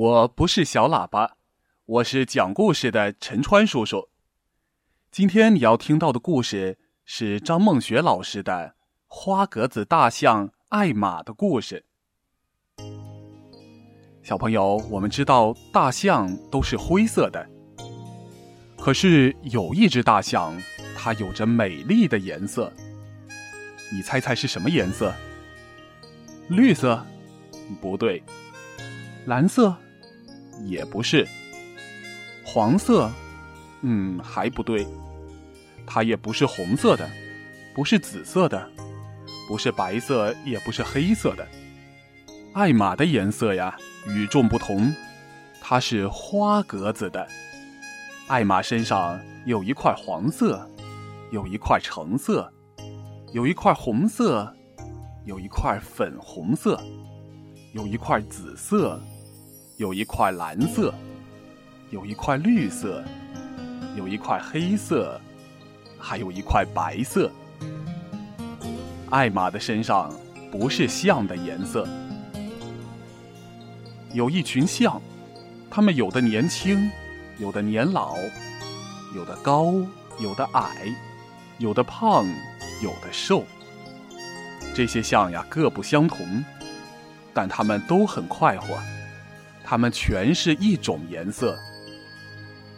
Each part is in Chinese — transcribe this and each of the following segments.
我不是小喇叭，我是讲故事的陈川叔叔。今天你要听到的故事是张梦雪老师的《花格子大象爱玛的故事》。小朋友，我们知道大象都是灰色的，可是有一只大象，它有着美丽的颜色。你猜猜是什么颜色？绿色？不对。蓝色？也不是。黄色？嗯，还不对。它也不是红色的，不是紫色的，不是白色，也不是黑色的。艾玛的颜色呀，与众不同，它是花格子的。艾玛身上有一块黄色，有一块橙色。有一块红色，有一块粉红色，有一块紫色，有一块蓝色，有一块绿色，有一块黑色，还有一块白色。艾玛的身上不是象的颜色。有一群象，它们有的年轻，有的年老，有的高，有的矮，有的胖。有的瘦，这些象呀各不相同，但它们都很快活。它们全是一种颜色，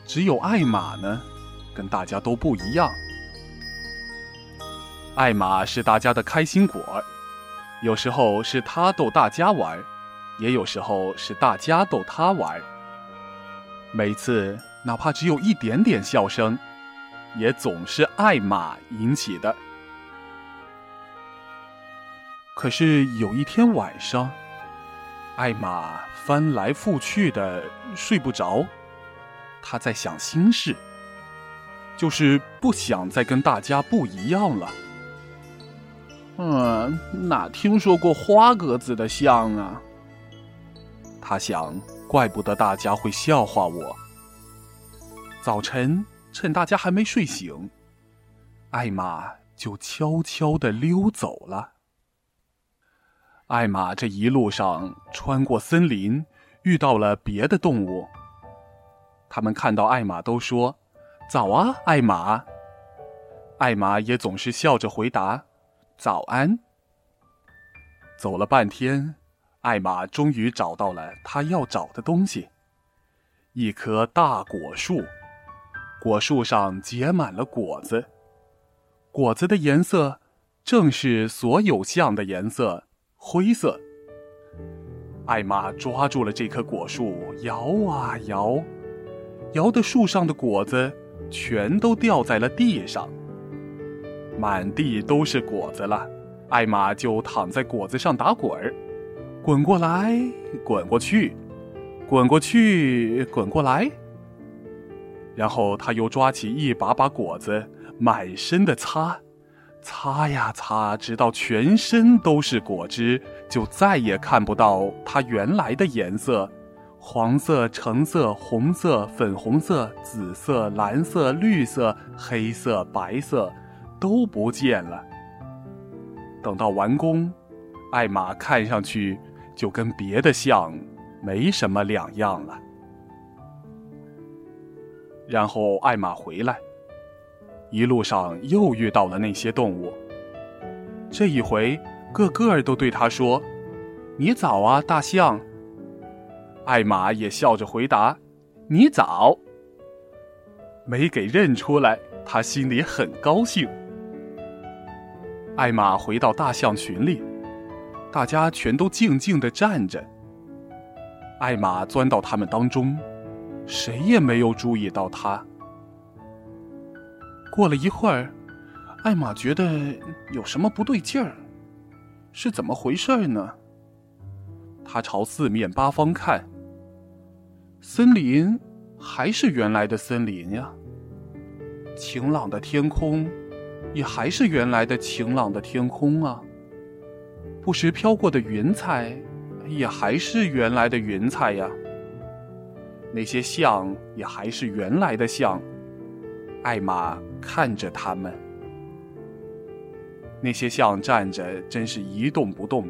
只有艾玛呢，跟大家都不一样。艾玛是大家的开心果，有时候是她逗大家玩，也有时候是大家逗她玩。每次哪怕只有一点点笑声，也总是艾玛引起的。可是有一天晚上，艾玛翻来覆去的睡不着，她在想心事，就是不想再跟大家不一样了。嗯，哪听说过花格子的象啊？他想，怪不得大家会笑话我。早晨，趁大家还没睡醒，艾玛就悄悄的溜走了。艾玛这一路上穿过森林，遇到了别的动物。他们看到艾玛都说：“早啊，艾玛。”艾玛也总是笑着回答：“早安。”走了半天，艾玛终于找到了他要找的东西——一棵大果树。果树上结满了果子，果子的颜色正是所有象的颜色。灰色。艾玛抓住了这棵果树，摇啊摇，摇的树上的果子全都掉在了地上，满地都是果子了。艾玛就躺在果子上打滚儿，滚过来，滚过去，滚过去，滚过来。然后他又抓起一把把果子，满身的擦。擦呀擦，直到全身都是果汁，就再也看不到它原来的颜色：黄色、橙色、红色、粉红色、紫色、蓝色、绿色、黑色、白色，都不见了。等到完工，艾玛看上去就跟别的象没什么两样了。然后艾玛回来。一路上又遇到了那些动物。这一回，个个都对他说：“你早啊，大象。”艾玛也笑着回答：“你早。”没给认出来，他心里很高兴。艾玛回到大象群里，大家全都静静的站着。艾玛钻到他们当中，谁也没有注意到他。过了一会儿，艾玛觉得有什么不对劲儿，是怎么回事呢？他朝四面八方看，森林还是原来的森林呀，晴朗的天空也还是原来的晴朗的天空啊，不时飘过的云彩也还是原来的云彩呀，那些象也还是原来的象。艾玛看着他们，那些象站着，真是一动不动。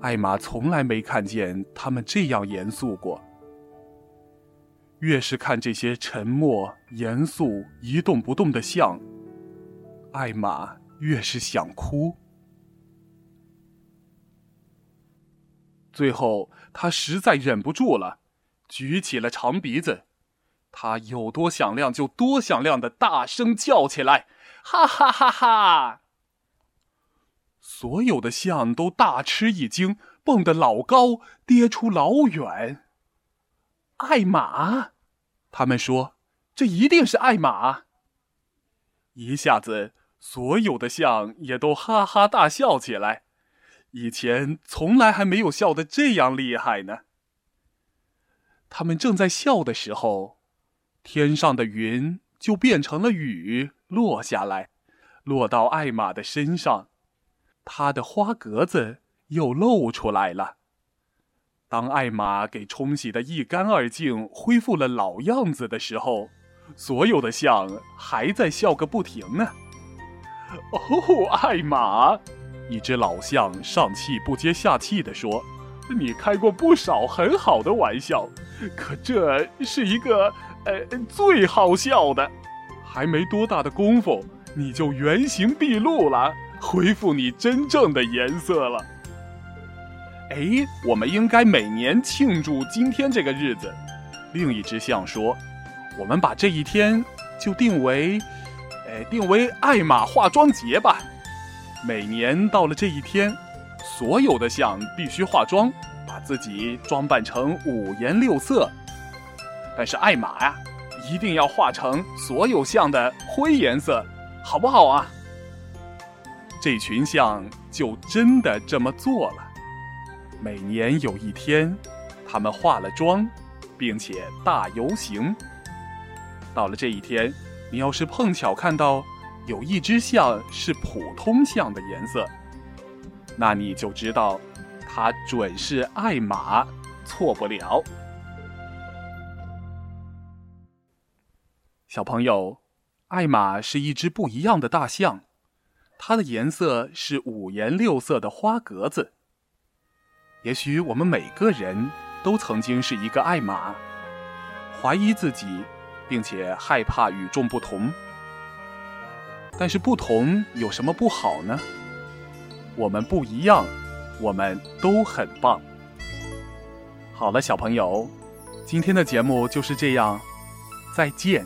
艾玛从来没看见他们这样严肃过。越是看这些沉默、严肃、一动不动的象，艾玛越是想哭。最后，他实在忍不住了，举起了长鼻子，他有多响亮就多响亮的大声叫起来：“哈哈哈哈！”所有的象都大吃一惊，蹦得老高，跌出老远。艾玛，他们说：“这一定是艾玛。”一下子，所有的象也都哈哈大笑起来。以前从来还没有笑得这样厉害呢。他们正在笑的时候，天上的云就变成了雨落下来，落到艾玛的身上，她的花格子又露出来了。当艾玛给冲洗的一干二净，恢复了老样子的时候，所有的象还在笑个不停呢。哦，艾玛！一只老象上气不接下气地说：“你开过不少很好的玩笑，可这是一个呃最好笑的。还没多大的功夫，你就原形毕露了，恢复你真正的颜色了。”哎，我们应该每年庆祝今天这个日子。另一只象说：“我们把这一天就定为，呃，定为艾玛化妆节吧。每年到了这一天，所有的象必须化妆，把自己装扮成五颜六色。但是艾玛呀，一定要化成所有象的灰颜色，好不好啊？”这群象就真的这么做了。每年有一天，他们化了妆，并且大游行。到了这一天，你要是碰巧看到有一只象是普通象的颜色，那你就知道，它准是艾玛，错不了。小朋友，艾玛是一只不一样的大象，它的颜色是五颜六色的花格子。也许我们每个人都曾经是一个爱马，怀疑自己，并且害怕与众不同。但是不同有什么不好呢？我们不一样，我们都很棒。好了，小朋友，今天的节目就是这样，再见。